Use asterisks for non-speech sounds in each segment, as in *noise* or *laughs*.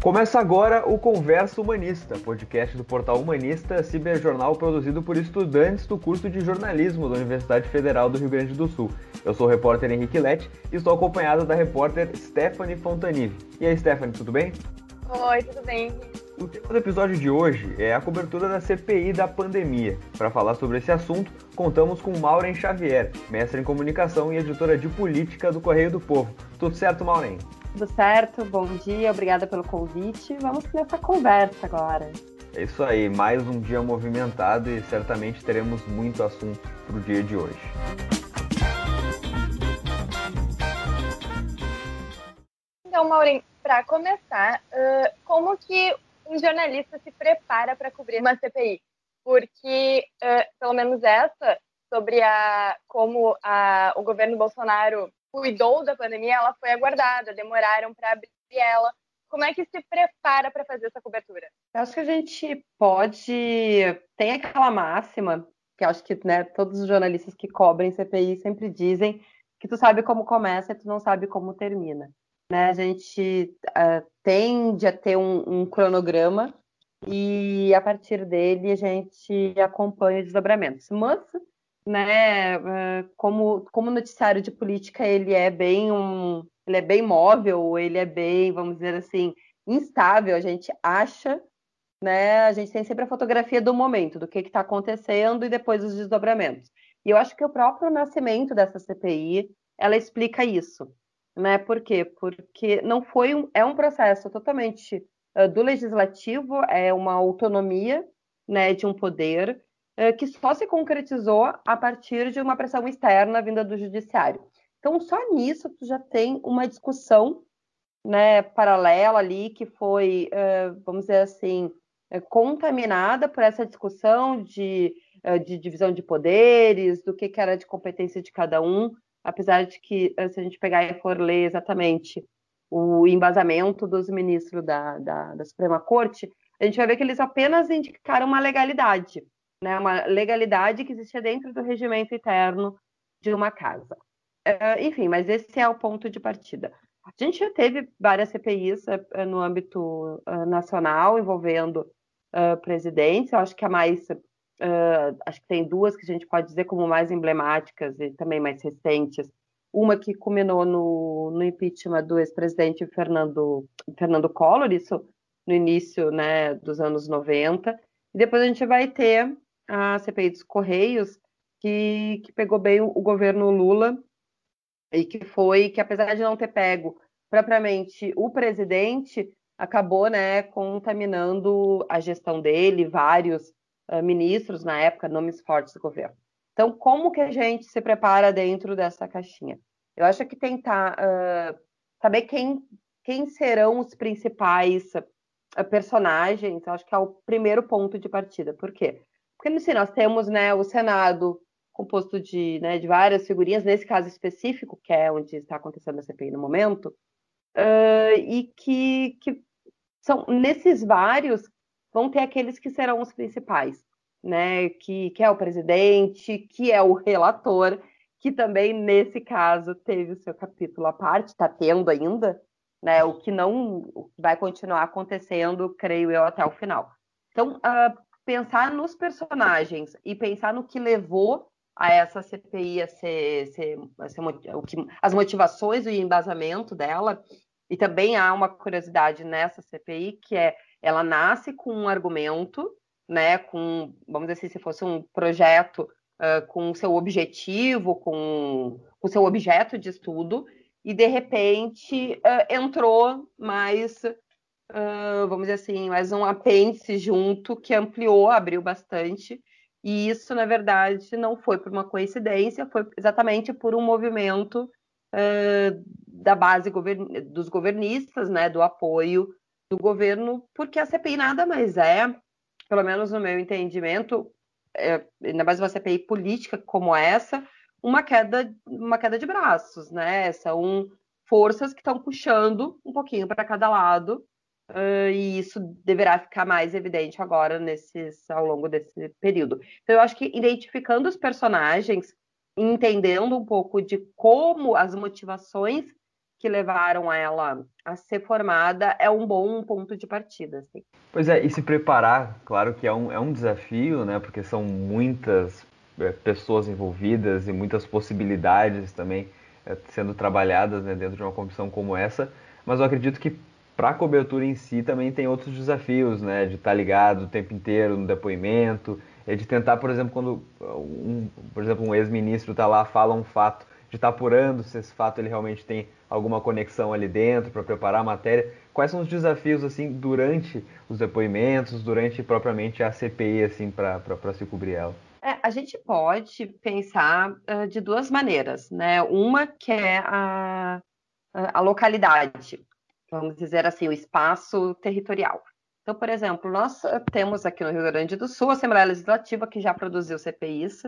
Começa agora o Conversa Humanista, podcast do portal Humanista, ciberjornal produzido por estudantes do curso de jornalismo da Universidade Federal do Rio Grande do Sul. Eu sou o repórter Henrique Lete e estou acompanhado da repórter Stephanie Fontanive. E aí, Stephanie, tudo bem? Oi, tudo bem? O tema do episódio de hoje é a cobertura da CPI da pandemia. Para falar sobre esse assunto, contamos com Maureen Xavier, mestre em comunicação e editora de política do Correio do Povo. Tudo certo, Maureen? Tudo certo, bom dia, obrigada pelo convite. Vamos nessa conversa agora. É isso aí, mais um dia movimentado e certamente teremos muito assunto para o dia de hoje. Então, Maureen, para começar, uh, como que um jornalista se prepara para cobrir uma CPI? Porque, uh, pelo menos essa, sobre a, como a, o governo Bolsonaro cuidou da pandemia, ela foi aguardada, demoraram para abrir ela. Como é que se prepara para fazer essa cobertura? Eu acho que a gente pode. Tem aquela máxima, que acho que né, todos os jornalistas que cobrem CPI sempre dizem, que tu sabe como começa e tu não sabe como termina. Né? A gente uh, tende a ter um, um cronograma e a partir dele a gente acompanha os desdobramentos. Mas né, eh, como, como noticiário de política ele é bem um, ele é bem móvel, ele é bem, vamos dizer assim, instável, a gente acha, né, a gente tem sempre a fotografia do momento, do que está acontecendo e depois os desdobramentos. E eu acho que o próprio nascimento dessa CPI, ela explica isso, né, por quê? Porque não foi um, é um processo totalmente uh, do legislativo, é uma autonomia, né, de um poder, que só se concretizou a partir de uma pressão externa vinda do judiciário. Então, só nisso tu já tem uma discussão né, paralela ali que foi, é, vamos dizer assim, é, contaminada por essa discussão de, de divisão de poderes, do que, que era de competência de cada um, apesar de que, se a gente pegar e for ler exatamente o embasamento dos ministros da, da, da Suprema Corte, a gente vai ver que eles apenas indicaram uma legalidade né, uma legalidade que existia dentro do regimento interno de uma casa. Uh, enfim, mas esse é o ponto de partida. A gente já teve várias CPIs uh, no âmbito uh, nacional envolvendo presidentes. Eu acho que a mais, acho que tem duas que a gente pode dizer como mais emblemáticas e também mais recentes. Uma que culminou no, no impeachment do ex-presidente Fernando, Fernando Collor, isso no início né, dos anos 90. E depois a gente vai ter a CPI dos Correios, que, que pegou bem o, o governo Lula e que foi que, apesar de não ter pego propriamente o presidente, acabou né, contaminando a gestão dele, vários uh, ministros na época, nomes fortes do governo. Então, como que a gente se prepara dentro dessa caixinha? Eu acho que tentar uh, saber quem, quem serão os principais personagens, acho que é o primeiro ponto de partida. Por quê? Porque assim, nós temos né, o Senado composto de, né, de várias figurinhas, nesse caso específico, que é onde está acontecendo a CPI no momento, uh, e que, que são nesses vários vão ter aqueles que serão os principais, né? Que, que é o presidente, que é o relator, que também nesse caso teve o seu capítulo à parte, está tendo ainda, né? O que não vai continuar acontecendo, creio eu, até o final. Então, uh, pensar nos personagens e pensar no que levou a essa CPI a ser, ser, a ser o que, as motivações e o embasamento dela. E também há uma curiosidade nessa CPI que é ela nasce com um argumento, né, com vamos dizer assim, se fosse um projeto uh, com seu objetivo, com o seu objeto de estudo, e de repente uh, entrou mais uh, vamos dizer assim, mais um apêndice junto que ampliou, abriu bastante. E isso, na verdade, não foi por uma coincidência, foi exatamente por um movimento uh, da base govern dos governistas, né, do apoio do governo, porque a CPI nada mais é, pelo menos no meu entendimento, é, base de uma CPI política como essa, uma queda, uma queda de braços, né? São forças que estão puxando um pouquinho para cada lado Uh, e isso deverá ficar mais evidente agora nesses ao longo desse período. Então eu acho que identificando os personagens, entendendo um pouco de como as motivações que levaram ela a ser formada é um bom ponto de partida. Assim. Pois é, e se preparar, claro que é um, é um desafio, né? Porque são muitas é, pessoas envolvidas e muitas possibilidades também é, sendo trabalhadas né, dentro de uma comissão como essa. Mas eu acredito que para a cobertura em si também tem outros desafios, né? De estar tá ligado o tempo inteiro no depoimento, é de tentar, por exemplo, quando um, por exemplo, um ex-ministro está lá, fala um fato, de estar tá apurando se esse fato ele realmente tem alguma conexão ali dentro para preparar a matéria. Quais são os desafios assim durante os depoimentos, durante propriamente a CPI assim para se cobrir ela? É, a gente pode pensar uh, de duas maneiras, né? Uma que é a, a localidade, vamos dizer assim, o espaço territorial. Então, por exemplo, nós temos aqui no Rio Grande do Sul a Assembleia Legislativa que já produziu CPIs,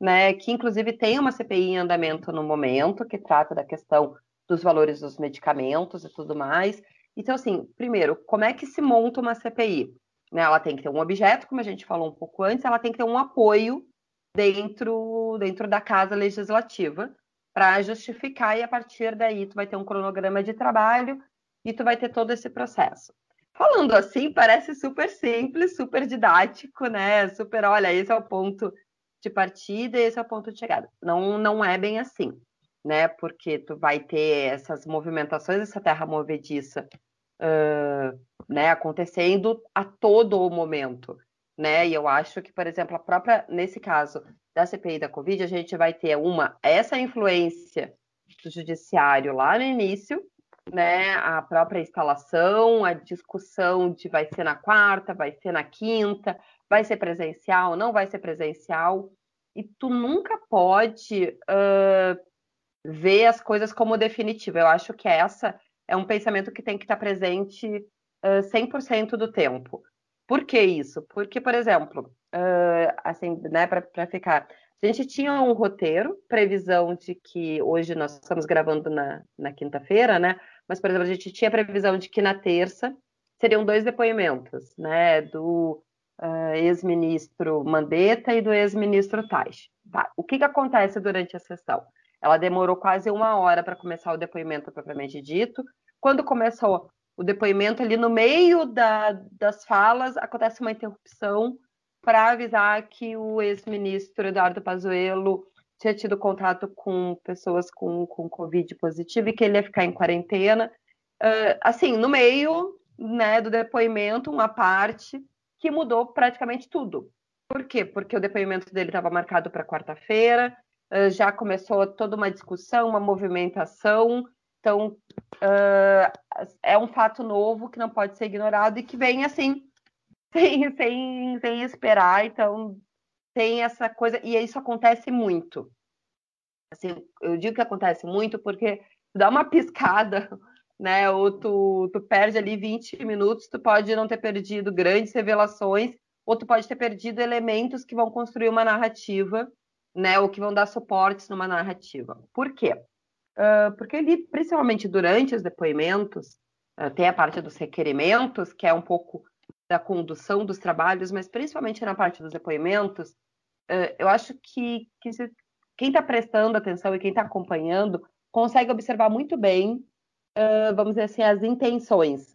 né, que inclusive tem uma CPI em andamento no momento, que trata da questão dos valores dos medicamentos e tudo mais. Então, assim, primeiro, como é que se monta uma CPI? Né, ela tem que ter um objeto, como a gente falou um pouco antes, ela tem que ter um apoio dentro, dentro da casa legislativa para justificar e a partir daí tu vai ter um cronograma de trabalho e tu vai ter todo esse processo. Falando assim, parece super simples, super didático, né? Super, olha, esse é o ponto de partida e esse é o ponto de chegada. Não, não é bem assim, né? Porque tu vai ter essas movimentações, essa terra movediça uh, né, acontecendo a todo o momento, né? E eu acho que, por exemplo, a própria, nesse caso da CPI da Covid, a gente vai ter uma, essa influência do judiciário lá no início, né? A própria instalação, a discussão de vai ser na quarta, vai ser na quinta, vai ser presencial, não vai ser presencial. E tu nunca pode uh, ver as coisas como definitiva. Eu acho que essa é um pensamento que tem que estar presente uh, 100% do tempo. Por que isso? Porque, por exemplo, uh, assim, né, para ficar, a gente tinha um roteiro, previsão de que hoje nós estamos gravando na, na quinta-feira, né? Mas, por exemplo, a gente tinha previsão de que na terça seriam dois depoimentos, né? Do uh, ex-ministro Mandetta e do ex-ministro Tais. Tá. O que, que acontece durante a sessão? Ela demorou quase uma hora para começar o depoimento propriamente dito. Quando começou o depoimento ali no meio da, das falas, acontece uma interrupção para avisar que o ex-ministro Eduardo Pazuello tinha tido contato com pessoas com, com Covid positivo e que ele ia ficar em quarentena. Uh, assim, no meio né, do depoimento, uma parte que mudou praticamente tudo. Por quê? Porque o depoimento dele estava marcado para quarta-feira, uh, já começou toda uma discussão, uma movimentação, então, uh, é um fato novo que não pode ser ignorado e que vem assim, *laughs* sem, sem, sem esperar. Então, tem essa coisa, e isso acontece muito. Assim, eu digo que acontece muito porque dá uma *laughs* piscada, né? Ou tu, tu perde ali 20 minutos, tu pode não ter perdido grandes revelações, ou tu pode ter perdido elementos que vão construir uma narrativa, né? Ou que vão dar suportes numa narrativa. Por quê? Uh, porque ali, principalmente durante os depoimentos, uh, tem a parte dos requerimentos, que é um pouco da condução dos trabalhos, mas principalmente na parte dos depoimentos, uh, eu acho que, que se, quem está prestando atenção e quem está acompanhando consegue observar muito bem, vamos dizer assim, as intenções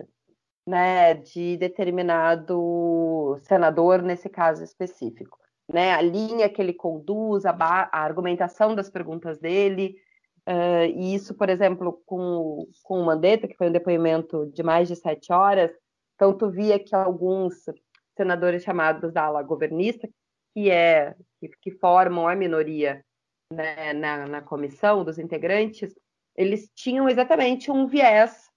né, de determinado senador, nesse caso específico. Né, a linha que ele conduz, a, a argumentação das perguntas dele, Uh, e isso, por exemplo, com, com o Mandetta, que foi um depoimento de mais de sete horas, então tu via que alguns senadores chamados da ala governista, que é que, que formam a minoria né, na, na comissão dos integrantes, eles tinham exatamente um viés,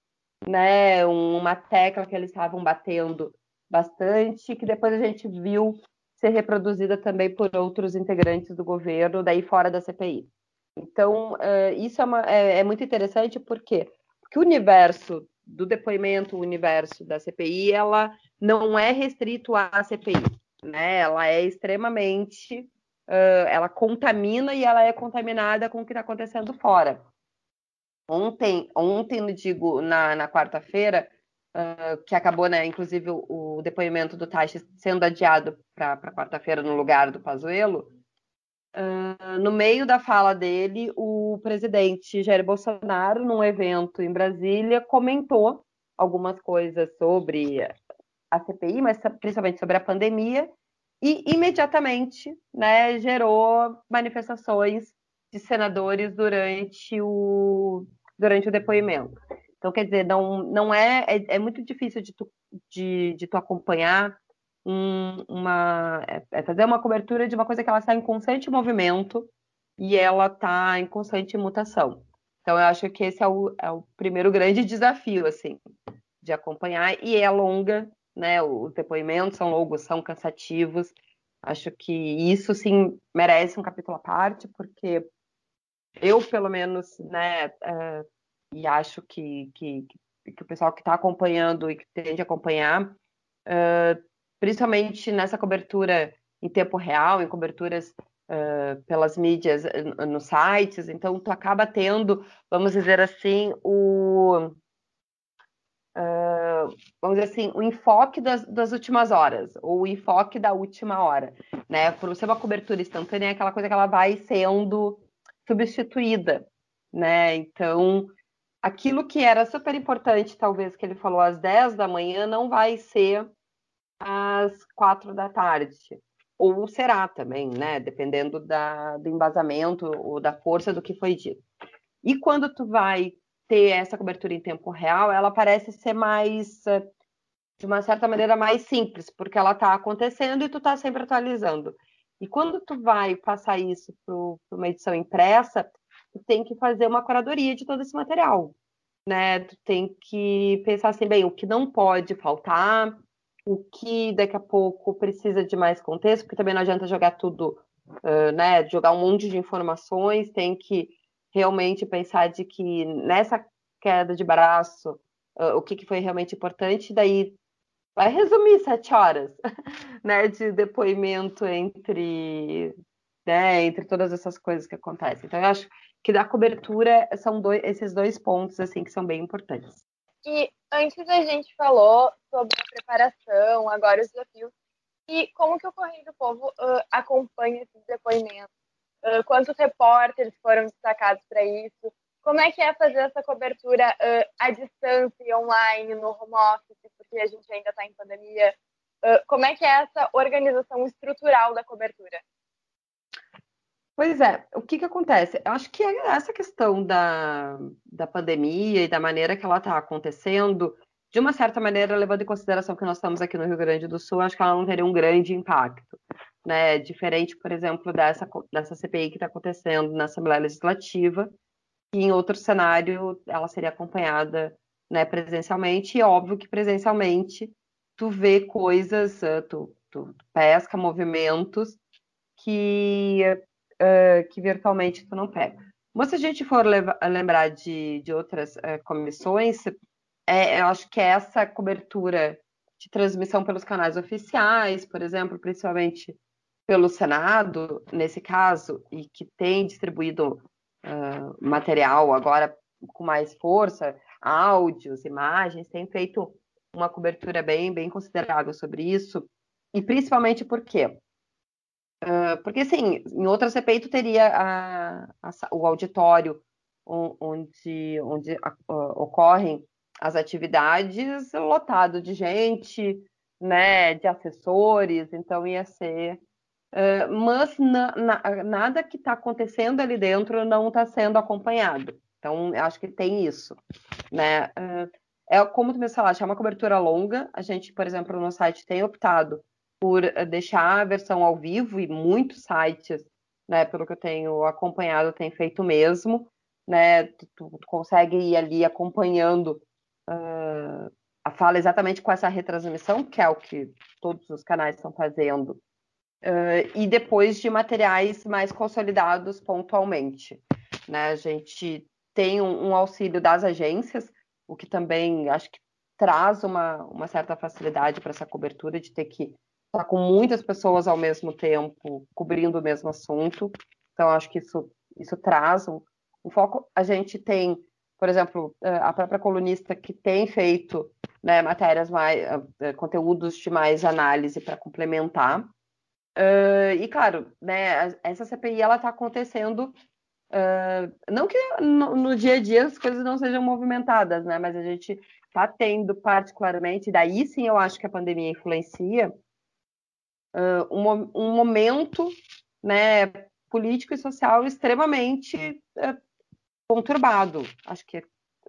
né, uma tecla que eles estavam batendo bastante, que depois a gente viu ser reproduzida também por outros integrantes do governo, daí fora da CPI. Então, uh, isso é, uma, é, é, muito interessante porque o universo do depoimento, universo da CPI, ela não é restrito à CPI, né? Ela é extremamente, uh, ela contamina e ela é contaminada com o que está acontecendo fora. Ontem, ontem, digo, na, na quarta-feira, uh, que acabou, né, inclusive o, o depoimento do Taixa sendo adiado para quarta-feira no lugar do Pazuello, uh, no meio da fala dele, o presidente Jair Bolsonaro, num evento em Brasília, comentou algumas coisas sobre a CPI, mas principalmente sobre a pandemia, e imediatamente né, gerou manifestações de senadores durante o, durante o depoimento. Então, quer dizer, não, não é, é, é muito difícil de tu, de, de tu acompanhar um, uma, é, é fazer uma cobertura de uma coisa que ela está em constante movimento e ela está em constante mutação. Então, eu acho que esse é o, é o primeiro grande desafio, assim, de acompanhar, e é longa, né? Os depoimentos são longos, são cansativos. Acho que isso, sim, merece um capítulo à parte, porque eu, pelo menos, né, uh, e acho que, que, que o pessoal que está acompanhando e que tende a acompanhar, uh, principalmente nessa cobertura em tempo real, em coberturas uh, pelas mídias nos sites, então tu acaba tendo, vamos dizer assim, o Uh, vamos dizer assim, o enfoque das, das, últimas horas, o enfoque da última hora, né? Por ser uma cobertura instantânea, é aquela coisa que ela vai sendo substituída, né? Então, aquilo que era super importante, talvez, que ele falou às 10 da manhã, não vai ser às 4 da tarde. Ou será também, né? Dependendo da, do embasamento ou da força do que foi dito. E quando tu vai ter essa cobertura em tempo real, ela parece ser mais, eh, de uma certa maneira, mais simples, porque ela está acontecendo e tu está sempre atualizando. E quando tu vai passar isso para uma edição impressa, tu tem que fazer uma curadoria de todo esse material, né? Tu tem que pensar assim, bem, o que não pode faltar, o que daqui a pouco precisa de mais contexto, porque também não adianta jogar tudo, uh, né? Jogar um monte de informações, tem que realmente pensar de que nessa queda de braço, uh, o que, que foi realmente importante, daí vai resumir sete horas *laughs* né, de depoimento entre, né, entre todas essas coisas que acontecem. Então, eu acho que da cobertura são dois, esses dois pontos assim que são bem importantes. E antes a gente falou sobre a preparação, agora os desafios, e como que o Correio do Povo uh, acompanha esses depoimentos? Uh, quantos repórteres foram destacados para isso? Como é que é fazer essa cobertura uh, à distância, online, no home office, porque a gente ainda está em pandemia? Como é que é essa organização estrutural da cobertura? Pois é, o que, que acontece? Eu acho que essa questão da, da pandemia e da maneira que ela está acontecendo, de uma certa maneira, levando em consideração que nós estamos aqui no Rio Grande do Sul, acho que ela não teria um grande impacto né, diferente, por exemplo, dessa, dessa CPI que está acontecendo na Assembleia Legislativa, e em outro cenário ela seria acompanhada né, presencialmente, e óbvio que presencialmente tu vê coisas, uh, tu, tu, pesca movimentos que, uh, que virtualmente tu não pega. Mas se a gente for lembrar de, de outras uh, comissões, é, eu acho que essa cobertura de transmissão pelos canais oficiais, por exemplo, principalmente pelo Senado, nesse caso, e que tem distribuído uh, material agora com mais força, áudios, imagens, tem feito uma cobertura bem, bem considerável sobre isso, e principalmente por quê? Uh, porque, assim, em outra CPI tu teria a, a, o auditório onde, onde uh, ocorrem as atividades lotado de gente, né, de assessores, então ia ser Uh, mas na, na, nada que está acontecendo ali dentro não está sendo acompanhado. Então, acho que tem isso. Né? Uh, é como tu me falaste, é uma cobertura longa. A gente, por exemplo, no site tem optado por deixar a versão ao vivo e muitos sites, né, pelo que eu tenho acompanhado, tem feito mesmo. Né? Tu, tu consegue ir ali acompanhando uh, a fala exatamente com essa retransmissão, que é o que todos os canais estão fazendo Uh, e depois de materiais mais consolidados pontualmente. Né? A gente tem um, um, auxílio das agências, o que também acho que traz uma, uma certa facilidade para essa cobertura de ter que estar com muitas pessoas ao mesmo tempo cobrindo o mesmo assunto. Então, acho que isso, isso traz um, um foco. A gente tem, por exemplo, a própria colunista que tem feito né, matérias mais, conteúdos de mais análise para complementar Uh, e claro, né, essa CPI ela está acontecendo Uh, não que no, no, dia a dia as coisas não sejam movimentadas, né? Mas a gente está tendo particularmente, daí sim eu acho que a pandemia influencia, uh, um, um, momento né, político e social extremamente uh, conturbado. Acho que,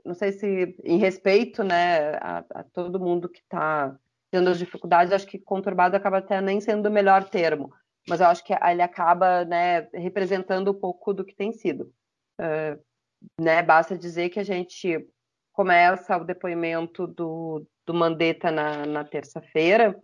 não sei se em respeito né, a, a todo mundo que está tendo as dificuldades, acho que conturbado acaba até nem sendo o melhor termo mas eu acho que ele acaba né, representando um pouco do que tem sido. Uh, né, basta dizer que a gente começa o depoimento do, do Mandetta na, na terça-feira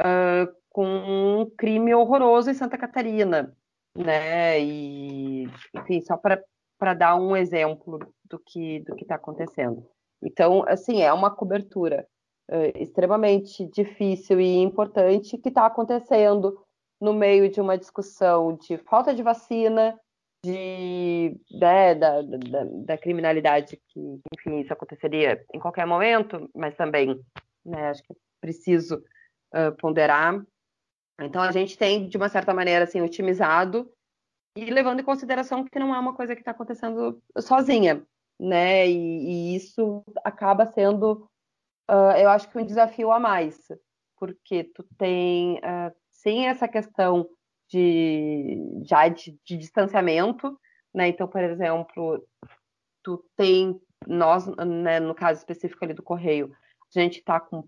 uh, com um crime horroroso em Santa Catarina, né? E, enfim, só para dar um exemplo do que do que está acontecendo. Então, assim, é uma cobertura uh, extremamente difícil e importante que está acontecendo no meio de uma discussão de falta de vacina, de, né, da, da, da, criminalidade que, enfim, isso aconteceria em qualquer momento, mas também, né, acho que é preciso uh, ponderar. Então, a gente tem, de uma certa maneira, assim, otimizado e levando em consideração que não é uma coisa que está acontecendo sozinha, né, e, e isso acaba sendo, uh, eu acho que um desafio a mais, porque tu tem uh, sem essa questão de já de, de distanciamento, né? Então, por exemplo, tu tem nós, né, no caso específico ali do correio, a gente está com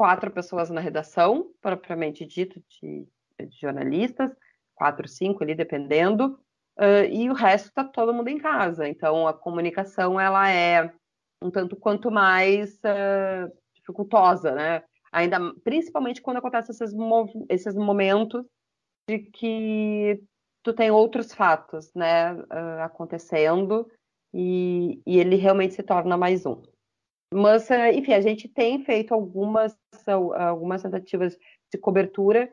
quatro pessoas na redação, propriamente dito, de, de jornalistas, quatro, cinco ali, dependendo, uh, e o resto está todo mundo em casa. Então, a comunicação ela é um tanto quanto mais uh, dificultosa, né? ainda principalmente quando acontecem esses, esses momentos de que tu tem outros fatos, né, uh, acontecendo e, e, ele realmente se torna mais um. Mas, uh, enfim, a gente tem feito algumas, algumas tentativas de cobertura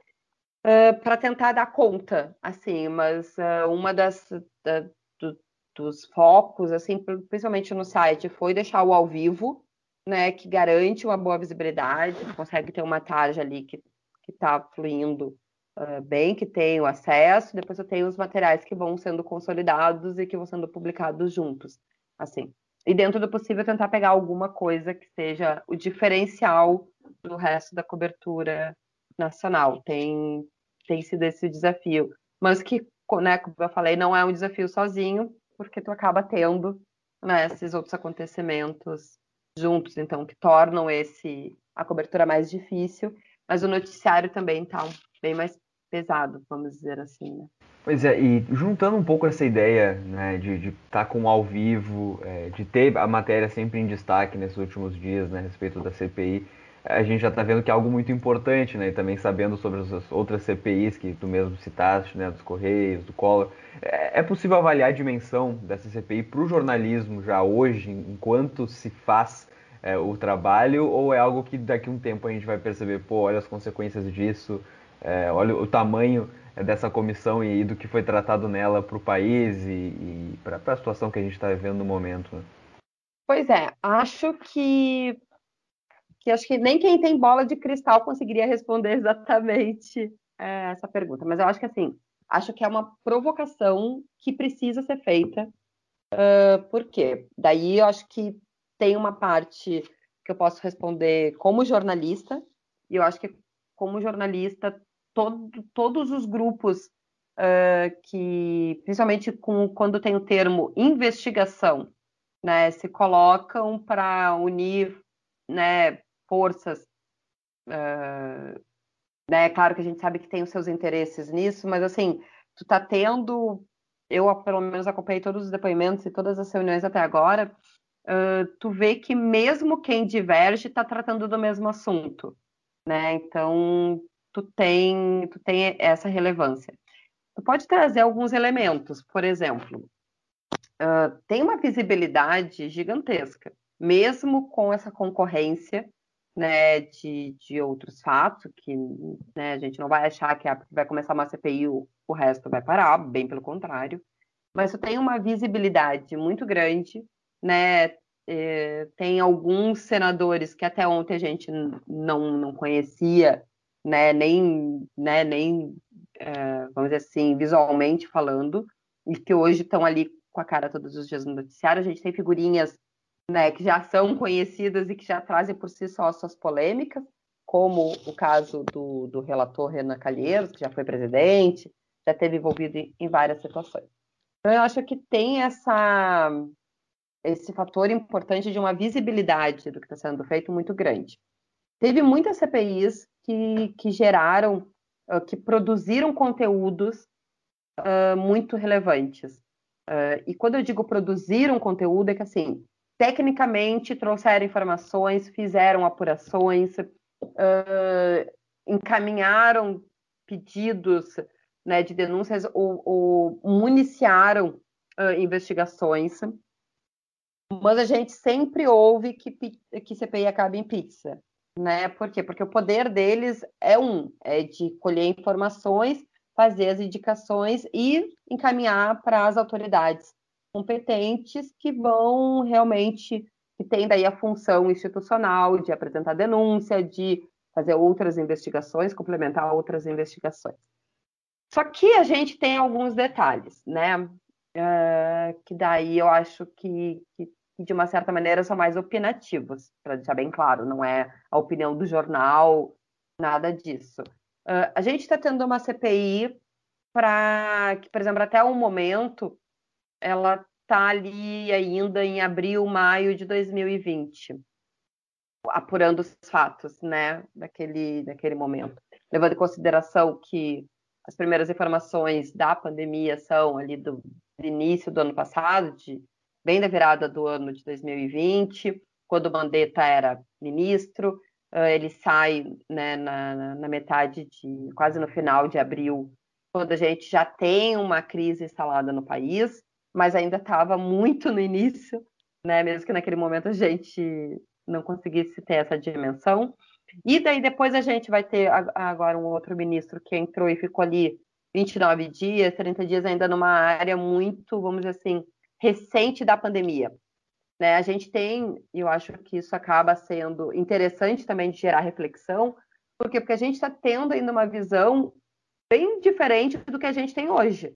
uh, para tentar dar conta, assim, mas uma das da, do, dos focos, assim, principalmente no site, foi deixar o ao vivo, né, que garante uma boa visibilidade, consegue ter uma tarja ali que está fluindo uh, bem, que tem o acesso, depois eu tenho os materiais que vão sendo consolidados e que vão sendo publicados juntos, assim. E dentro do possível tentar pegar alguma coisa que seja o diferencial do resto da cobertura nacional. Tem, tem sido esse desafio, mas que, né, como eu falei, não é um desafio sozinho, porque tu acaba tendo né, esses outros acontecimentos juntos, então, que tornam esse a cobertura mais difícil, mas o noticiário também está bem mais pesado, vamos dizer assim, né? Pois é, e juntando um pouco essa ideia né, de estar tá com ao vivo, é, de ter a matéria sempre em destaque nesses últimos dias né, a respeito da CPI, a gente já está vendo que é algo muito importante, né? E também sabendo sobre as outras CPIs que tu mesmo citaste, né? Dos Correios, do Collor. É, é possível avaliar a dimensão dessa CPI para o jornalismo já hoje, enquanto se faz é, o trabalho, ou é algo que daqui a um tempo a gente vai perceber, pô, olha as consequências disso, é, olha o tamanho dessa comissão e, do que foi tratado nela para o país e, e para a situação que a gente está vivendo no momento. Né? Pois é, acho que que acho que nem quem tem bola de cristal conseguiria responder exatamente é, essa pergunta. Mas eu acho que assim, acho que é uma provocação que precisa ser feita. Uh, por quê? Daí eu acho que tem uma parte que eu posso responder como jornalista, e eu acho que como jornalista, todo, todos os grupos uh, que, principalmente com, quando tem o termo investigação, né, se colocam para unir né, forças. Uh, né, claro que a gente sabe que tem os seus interesses nisso, mas assim, tu tá tendo, eu pelo menos acompanhei todos os depoimentos e todas as reuniões até agora, uh, tu vê que mesmo quem diverge está tratando do mesmo assunto, né? Então tu tem, tu tem essa relevância. Tu pode trazer alguns elementos, por exemplo, uh, tem uma visibilidade gigantesca, mesmo com essa concorrência né, de, de outros fatos, que né, a gente não vai achar que vai começar uma CPI o, o resto vai parar, bem pelo contrário. Mas tu tem uma visibilidade muito grande, né? É, tem alguns senadores que até ontem a gente não, não conhecia, né, nem, né, nem é, vamos dizer assim, visualmente falando, e que hoje estão ali com a cara todos os dias no noticiário. A gente tem figurinhas né, que já são conhecidas e que já trazem por si só suas polêmicas, como o caso do, do relator Renan Calheiros, que já foi presidente, já teve envolvido em, em várias situações. Então, eu acho que tem essa, esse fator importante de uma visibilidade do que está sendo feito muito grande. Teve muitas CPIs que, que geraram, uh, que produziram conteúdos uh, muito relevantes. Uh, e quando eu digo produzir um conteúdo, é que assim, tecnicamente trouxeram informações, fizeram apurações, uh, encaminharam pedidos né, de denúncias ou, ou municiaram uh, investigações. Mas a gente sempre ouve que, que CPI acaba em pizza. Né? Por quê? Porque o poder deles é um, é de colher informações fazer as indicações e encaminhar para as autoridades competentes que vão realmente, que têm daí a função institucional de apresentar denúncia, de fazer outras investigações, complementar outras investigações. Só que a gente tem alguns detalhes, né? Uh, que daí eu acho que, que, de uma certa maneira, são mais opinativos, para deixar bem claro, não é a opinião do jornal, nada disso. Uh, a gente está tendo uma CPI para que, por exemplo, até o momento, ela está ali ainda em abril, maio de 2020, apurando os fatos, né, daquele, daquele momento. Levando em consideração que as primeiras informações da pandemia são ali do, do início do ano passado, de, bem da virada do ano de 2020, quando Mandetta era ministro, Uh, ele sai né, na, na, metade de, quase no final de abril, quando a gente já tem uma crise instalada no país, mas ainda estava muito no início, né, mesmo que naquele momento a gente não conseguisse ter essa dimensão. E daí depois a gente vai ter agora um outro ministro que entrou e ficou ali 29 dias, 30 dias ainda numa área muito, vamos dizer assim, recente da pandemia. Né? A gente tem, e eu acho que isso acaba sendo interessante também de gerar reflexão, porque, porque a gente está tendo ainda uma visão bem diferente do que a gente tem hoje,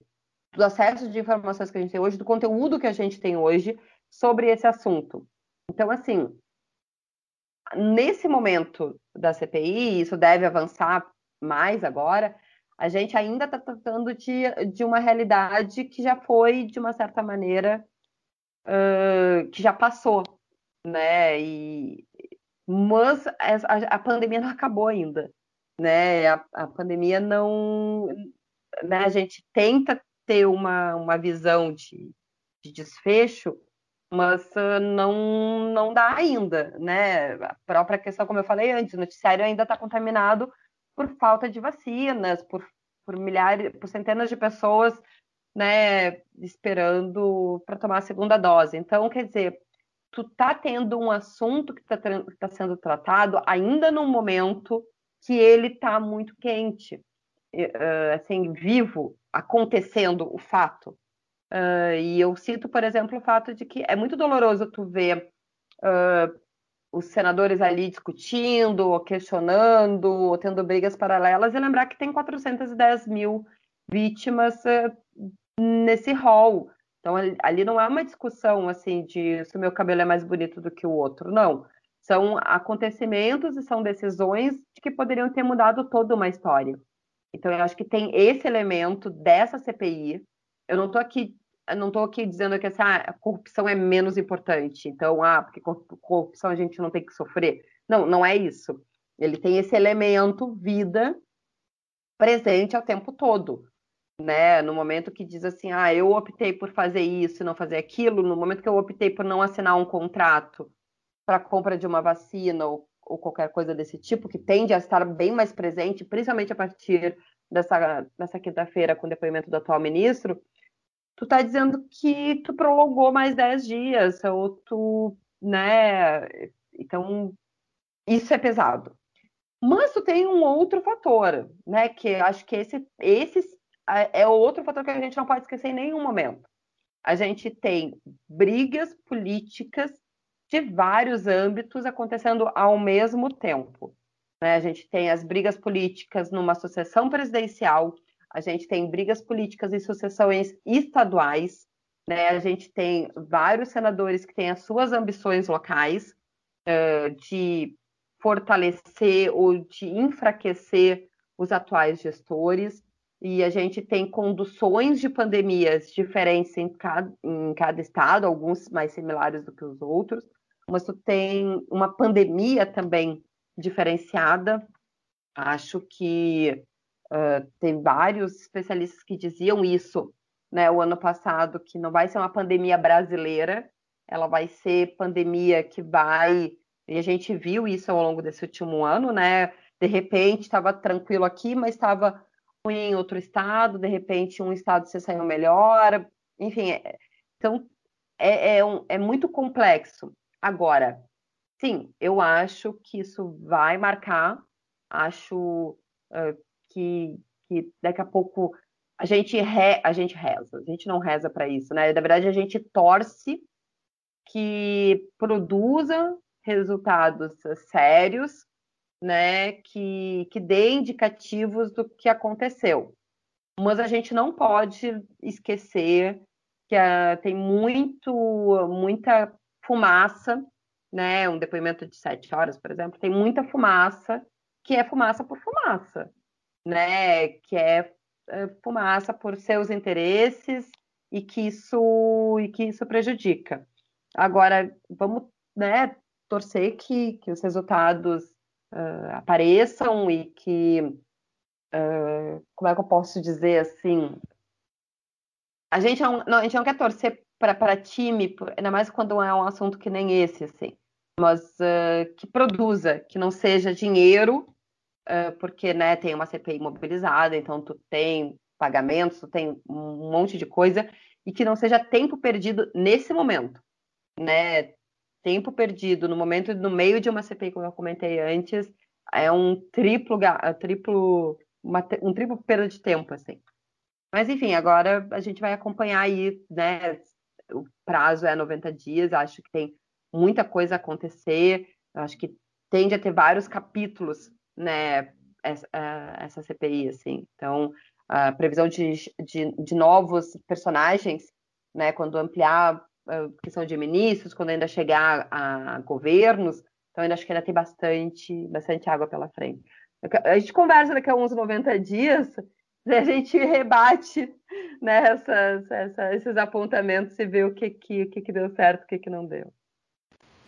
do acesso de informações que a gente tem hoje, do conteúdo que a gente tem hoje sobre esse assunto. Então, assim, nesse momento da CPI, isso deve avançar mais agora, a gente ainda está tratando de, de uma realidade que já foi, de uma certa maneira, uh, que já passou, né? E, mas a, a, pandemia não acabou ainda, né? A, a pandemia não, né? A gente tenta ter uma, uma visão de, de desfecho, mas uh, não não dá ainda, né? A própria questão, como eu falei antes, o noticiário ainda está contaminado por falta de vacinas, por, por milhares, por centenas de pessoas né, esperando para tomar a segunda dose. Então, quer dizer, tu tá tendo um assunto que está tá sendo tratado ainda num momento que ele está muito quente, assim, vivo, acontecendo o fato. Uh, e eu cito, por exemplo, o fato de que é muito doloroso tu ver uh, os senadores ali discutindo, ou questionando, ou tendo brigas paralelas, e lembrar que tem 410 mil vítimas uh, nesse rol. Então, ali não é uma discussão assim de se o meu cabelo é mais bonito do que o outro, não. São acontecimentos e são decisões que poderiam ter mudado toda uma história. Então, eu acho que tem esse elemento dessa CPI. Eu não estou aqui, não estou aqui dizendo que essa assim, ah, corrupção é menos importante. Então, ah, porque corrupção a gente não tem que sofrer. Não, não é isso. Ele tem esse elemento vida presente ao tempo todo né? No momento que diz assim, ah, eu optei por fazer isso e não fazer aquilo, no momento que eu optei por não assinar um contrato para compra de uma vacina ou, ou, qualquer coisa desse tipo, que tende a estar bem mais presente, principalmente a partir dessa, dessa quinta-feira com o depoimento do atual ministro, tu tá dizendo que tu prolongou mais 10 dias, ou tu, né? Então, isso é pesado. Mas tu tem um outro fator, né? Que acho que esse, esse é outro fator que a gente não pode esquecer em nenhum momento. A gente tem brigas políticas de vários âmbitos acontecendo ao mesmo tempo. Né? A gente tem as brigas políticas numa sucessão presidencial, a gente tem brigas políticas e sucessões estaduais, né? A gente tem vários senadores que têm as suas ambições locais uh, de fortalecer ou de enfraquecer os atuais gestores, e a gente tem conduções de pandemias diferentes em cada, em cada estado, alguns mais similares do que os outros, mas tu tem uma pandemia também diferenciada. Acho que tem vários especialistas que diziam isso né, o ano passado, que não vai ser uma pandemia brasileira, ela vai ser pandemia que vai. E a gente viu isso ao longo desse último ano, né? De repente estava tranquilo aqui, mas estava ruim em outro estado, de repente um estado se saiu melhor, enfim. É... então é, é, um, é muito complexo. Agora, sim, eu acho que isso vai marcar, acho uh, que, que daqui a pouco a gente, re, a gente reza, a gente não reza para isso, né? Na verdade, a gente torce que produza resultados sérios, né? Que, que dê indicativos do que aconteceu. Mas a gente não pode esquecer que uh, tem muito, muita fumaça, né? Um depoimento de sete horas, por exemplo, tem muita fumaça que é fumaça por fumaça, né? Que é é, fumaça por seus interesses e que isso e que isso prejudica. Agora vamos né, torcer que, que os resultados uh, apareçam e que uh, como é que eu posso dizer assim a gente não, não a gente não quer torcer para time, ainda mais quando é um assunto que nem esse, assim, mas uh, que produza, que não seja dinheiro porque né, tem uma CPI mobilizada, então tu tem pagamentos, tu tem um monte de coisa, e que não seja tempo perdido nesse momento, né? Tempo perdido no momento, no meio de uma CPI, como eu comentei antes, é um triplo, triplo uma, um triplo perda de tempo, assim. Mas enfim, agora a gente vai acompanhar aí, né? O prazo é 90 dias, acho que tem muita coisa a acontecer, acho que tende a ter vários capítulos né, essa, essa CPI, assim. Então, a previsão de, de, de novos personagens, né, quando ampliar a questão de ministros, quando ainda chegar a governos, então ainda acho que ainda tem bastante, bastante água pela frente. A gente conversa daqui a uns 90 dias, *laughs* a gente rebate né, essas, essa, esses apontamentos e vê o que, que, que, que deu certo, o que, que não deu.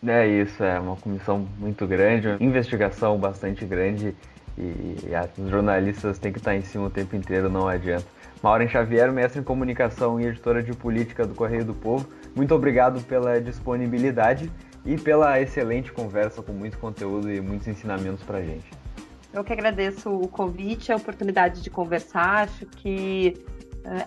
É isso, é uma comissão muito grande, uma investigação bastante grande e, os jornalistas têm que estar em cima o tempo inteiro, não adianta. Maureen Xavier, mestre em comunicação e editora de política do Correio do Povo, muito obrigado pela disponibilidade e pela excelente conversa com muito conteúdo e muitos ensinamentos para gente. Eu que agradeço o convite, a oportunidade de conversar. Acho que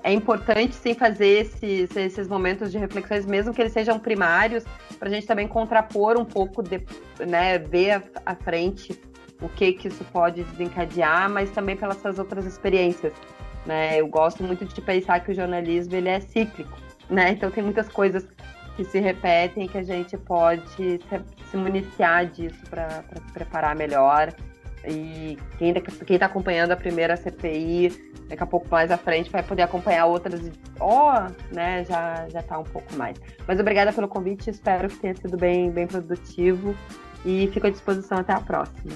é importante sim fazer esses, esses momentos de reflexões, mesmo que eles sejam primários, para a gente também contrapor um pouco, de, né, ver à frente o que que isso pode desencadear, mas também pelas suas outras experiências. Né? Eu gosto muito de pensar que o jornalismo ele é cíclico, né? Então tem muitas coisas que se repetem que a gente pode se, se municiar disso para se preparar melhor e quem está acompanhando a primeira CPI, daqui a pouco mais à frente, vai poder acompanhar outras. Ó, oh, né, já, já tá um pouco mais. Mas obrigada pelo convite, espero que tenha sido bem, bem produtivo e fico à disposição até a próxima.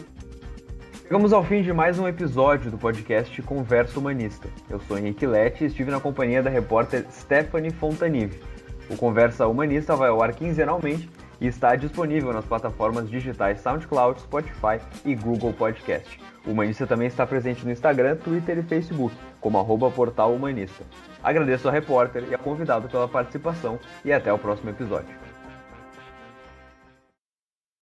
Chegamos ao fim de mais um episódio do podcast Conversa Humanista. Eu sou Henrique Lete e estive na companhia da repórter Stephanie Fontanive. O Conversa Humanista vai ao ar quinzenalmente e está disponível nas plataformas digitais SoundCloud, Spotify e Google Podcast. O Humanista também está presente no Instagram, Twitter e Facebook, como arroba portal Humanista. Agradeço ao repórter e ao convidado pela participação e até o próximo episódio.